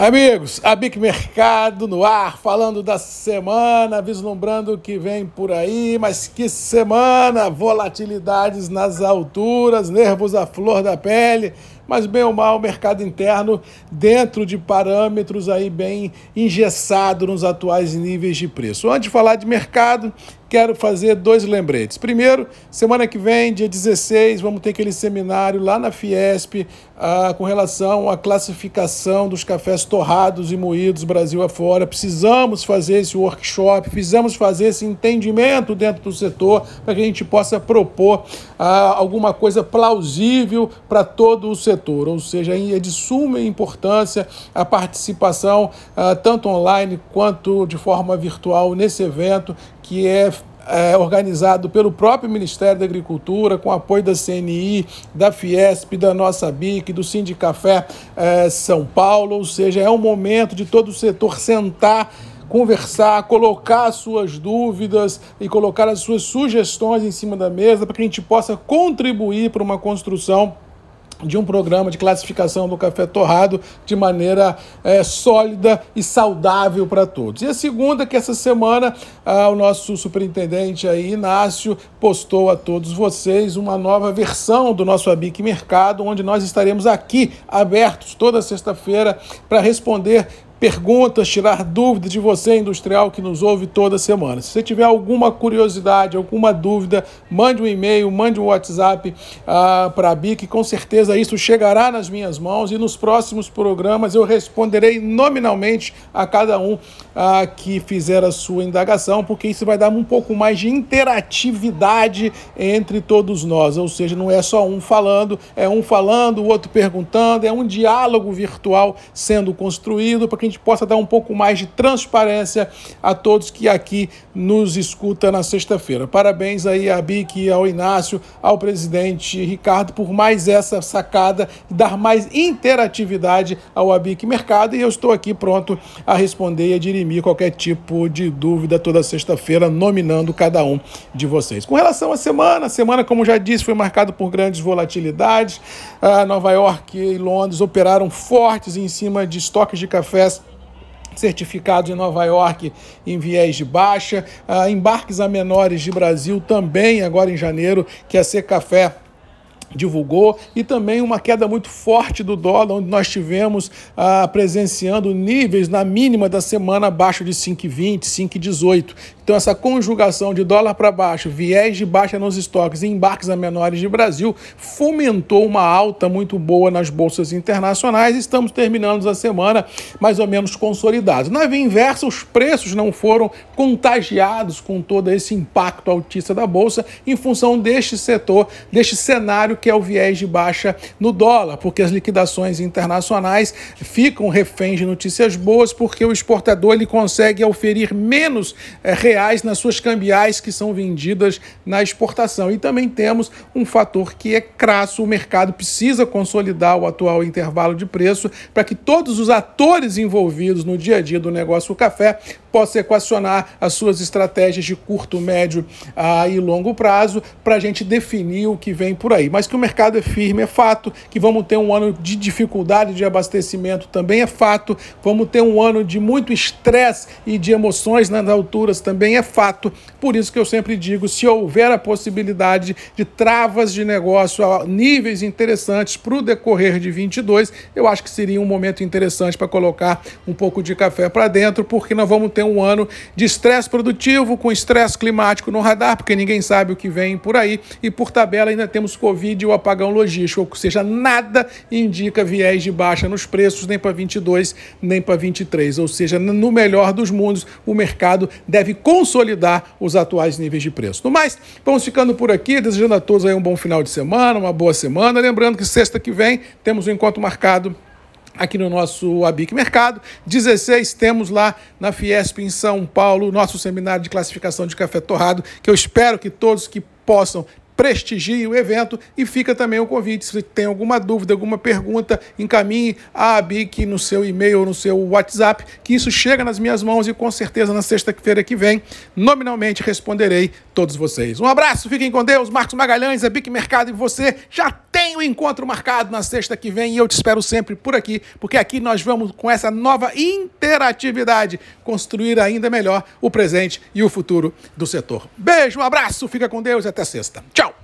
Amigos, a Bic Mercado no ar, falando da semana, vislumbrando o que vem por aí, mas que semana! Volatilidades nas alturas, nervos à flor da pele, mas bem ou mal, o mercado interno dentro de parâmetros aí bem engessado nos atuais níveis de preço. Antes de falar de mercado, quero fazer dois lembretes. Primeiro, semana que vem, dia 16, vamos ter aquele seminário lá na Fiesp ah, com relação à classificação dos cafés torrados e moídos Brasil afora. Precisamos fazer esse workshop, precisamos fazer esse entendimento dentro do setor para que a gente possa propor ah, alguma coisa plausível para todo o setor. Ou seja, é de suma importância a participação, ah, tanto online quanto de forma virtual, nesse evento que é é, organizado pelo próprio Ministério da Agricultura, com apoio da CNI, da Fiesp, da nossa BIC, do Sindicafé é, São Paulo, ou seja, é um momento de todo o setor sentar conversar, colocar as suas dúvidas e colocar as suas sugestões em cima da mesa para que a gente possa contribuir para uma construção de um programa de classificação do café torrado de maneira é, sólida e saudável para todos. E a segunda, que essa semana ah, o nosso superintendente aí, Inácio, postou a todos vocês uma nova versão do nosso Abic Mercado, onde nós estaremos aqui abertos toda sexta-feira para responder perguntas, tirar dúvidas de você, industrial, que nos ouve toda semana. Se você tiver alguma curiosidade, alguma dúvida, mande um e-mail, mande um WhatsApp uh, para a BIC, com certeza isso chegará nas minhas mãos e nos próximos programas eu responderei nominalmente a cada um uh, que fizer a sua indagação, porque isso vai dar um pouco mais de interatividade entre todos nós, ou seja, não é só um falando, é um falando, o outro perguntando, é um diálogo virtual sendo construído para que gente possa dar um pouco mais de transparência a todos que aqui nos escuta na sexta-feira. Parabéns aí a Bic, ao Inácio, ao presidente Ricardo por mais essa sacada dar mais interatividade ao Abic Mercado e eu estou aqui pronto a responder e a dirimir qualquer tipo de dúvida toda sexta-feira, nominando cada um de vocês. Com relação à semana, a semana, como já disse, foi marcada por grandes volatilidades. A Nova York e Londres operaram fortes em cima de estoques de cafés certificados em Nova York em viés de baixa, uh, embarques a menores de Brasil também agora em janeiro, que é ser café divulgou e também uma queda muito forte do dólar, onde nós tivemos ah, presenciando níveis na mínima da semana abaixo de 5,20, 5,18. Então essa conjugação de dólar para baixo, viés de baixa nos estoques e embarques a menores de Brasil fomentou uma alta muito boa nas bolsas internacionais. Estamos terminando a semana mais ou menos consolidados. Na via inversa, os preços não foram contagiados com todo esse impacto altista da bolsa em função deste setor, deste cenário que é o viés de baixa no dólar, porque as liquidações internacionais ficam reféns de notícias boas, porque o exportador ele consegue oferir menos é, reais nas suas cambiais que são vendidas na exportação. E também temos um fator que é crasso: o mercado precisa consolidar o atual intervalo de preço para que todos os atores envolvidos no dia a dia do negócio do café possam equacionar as suas estratégias de curto, médio ah, e longo prazo para a gente definir o que vem por aí. Mas que o mercado é firme é fato, que vamos ter um ano de dificuldade de abastecimento também é fato, vamos ter um ano de muito estresse e de emoções nas alturas também é fato. Por isso que eu sempre digo, se houver a possibilidade de travas de negócio a níveis interessantes para o decorrer de 22, eu acho que seria um momento interessante para colocar um pouco de café para dentro, porque nós vamos ter um ano de estresse produtivo com estresse climático no radar, porque ninguém sabe o que vem por aí, e por tabela ainda temos Covid o apagão logístico, ou seja, nada indica viés de baixa nos preços nem para 22 nem para 23, ou seja, no melhor dos mundos, o mercado deve consolidar os atuais níveis de preço. No mais, vamos ficando por aqui, desejando a todos aí um bom final de semana, uma boa semana, lembrando que sexta que vem temos um encontro marcado aqui no nosso Abic Mercado. 16 temos lá na Fiesp em São Paulo, nosso seminário de classificação de café torrado, que eu espero que todos que possam prestigie o evento e fica também o convite. Se tem alguma dúvida, alguma pergunta, encaminhe a ABIC no seu e-mail no seu WhatsApp, que isso chega nas minhas mãos e com certeza na sexta-feira que vem, nominalmente responderei todos vocês. Um abraço, fiquem com Deus. Marcos Magalhães, é Bic Mercado e você já tem o encontro marcado na sexta que vem e eu te espero sempre por aqui, porque aqui nós vamos com essa nova interatividade construir ainda melhor o presente e o futuro do setor. Beijo, um abraço, fica com Deus e até sexta. Tchau!